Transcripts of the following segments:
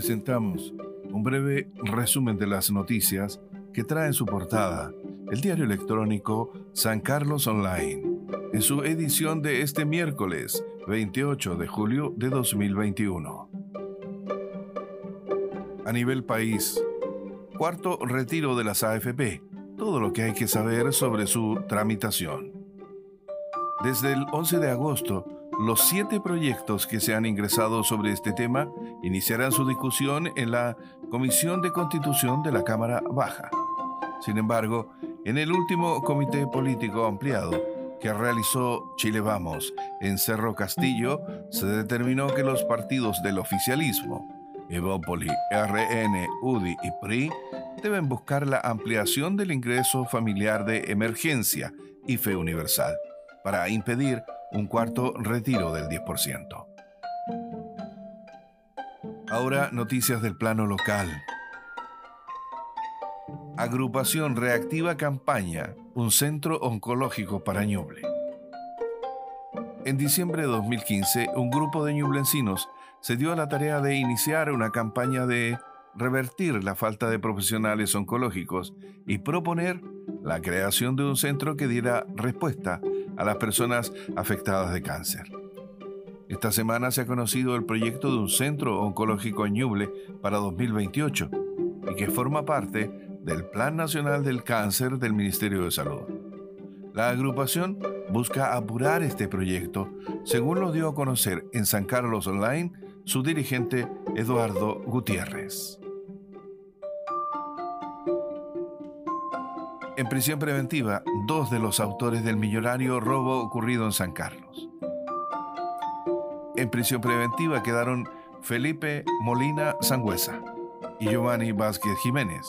presentamos un breve resumen de las noticias que trae en su portada el diario electrónico San Carlos Online, en su edición de este miércoles 28 de julio de 2021. A nivel país, cuarto retiro de las AFP, todo lo que hay que saber sobre su tramitación. Desde el 11 de agosto, los siete proyectos que se han ingresado sobre este tema iniciarán su discusión en la Comisión de Constitución de la Cámara Baja. Sin embargo, en el último comité político ampliado que realizó Chile Vamos en Cerro Castillo, se determinó que los partidos del oficialismo, Evópoli, RN, UDI y PRI, deben buscar la ampliación del ingreso familiar de emergencia y fe universal para impedir un cuarto retiro del 10%. Ahora noticias del plano local. Agrupación reactiva campaña, un centro oncológico para Ñuble. En diciembre de 2015, un grupo de ñublencinos se dio a la tarea de iniciar una campaña de revertir la falta de profesionales oncológicos y proponer la creación de un centro que diera respuesta a las personas afectadas de cáncer. Esta semana se ha conocido el proyecto de un centro oncológico en Ñuble para 2028 y que forma parte del Plan Nacional del Cáncer del Ministerio de Salud. La agrupación busca apurar este proyecto, según lo dio a conocer en San Carlos Online su dirigente Eduardo Gutiérrez. En prisión preventiva dos de los autores del millonario robo ocurrido en San Carlos. En prisión preventiva quedaron Felipe Molina Sangüesa y Giovanni Vázquez Jiménez,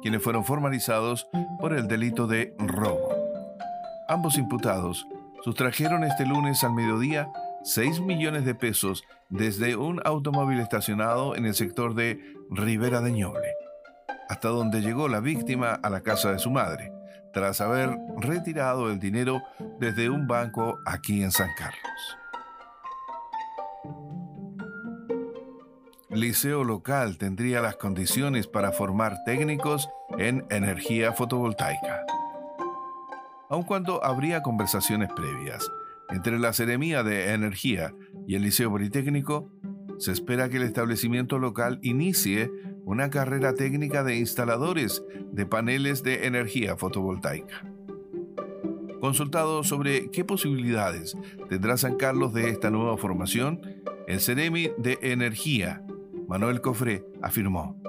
quienes fueron formalizados por el delito de robo. Ambos imputados sustrajeron este lunes al mediodía 6 millones de pesos desde un automóvil estacionado en el sector de Rivera de Ñoble hasta donde llegó la víctima a la casa de su madre, tras haber retirado el dinero desde un banco aquí en San Carlos. Liceo local tendría las condiciones para formar técnicos en energía fotovoltaica. Aun cuando habría conversaciones previas entre la Seremía de Energía y el Liceo Politécnico, se espera que el establecimiento local inicie una carrera técnica de instaladores de paneles de energía fotovoltaica. Consultado sobre qué posibilidades tendrá San Carlos de esta nueva formación, el Ceremi de Energía, Manuel Cofré, afirmó,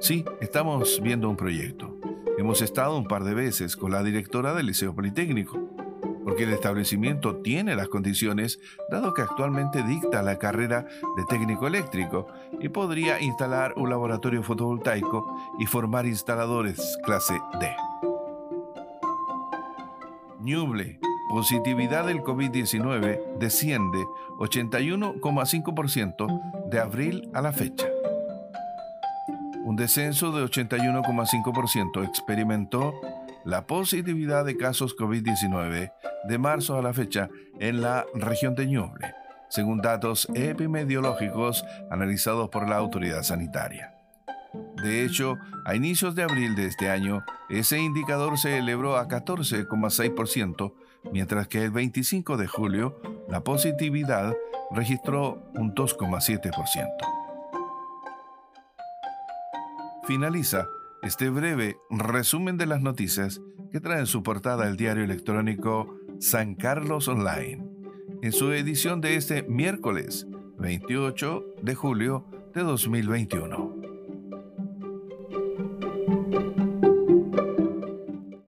Sí, estamos viendo un proyecto. Hemos estado un par de veces con la directora del Liceo Politécnico porque el establecimiento tiene las condiciones, dado que actualmente dicta la carrera de técnico eléctrico y podría instalar un laboratorio fotovoltaico y formar instaladores clase D. Ñuble, positividad del COVID-19 desciende 81,5% de abril a la fecha. Un descenso de 81,5% experimentó la positividad de casos COVID-19 de marzo a la fecha en la región de Ñuble, según datos epidemiológicos analizados por la autoridad sanitaria. De hecho, a inicios de abril de este año, ese indicador se elevó a 14,6%, mientras que el 25 de julio la positividad registró un 2,7%. Finaliza este breve resumen de las noticias que trae en su portada el diario electrónico San Carlos Online, en su edición de este miércoles 28 de julio de 2021.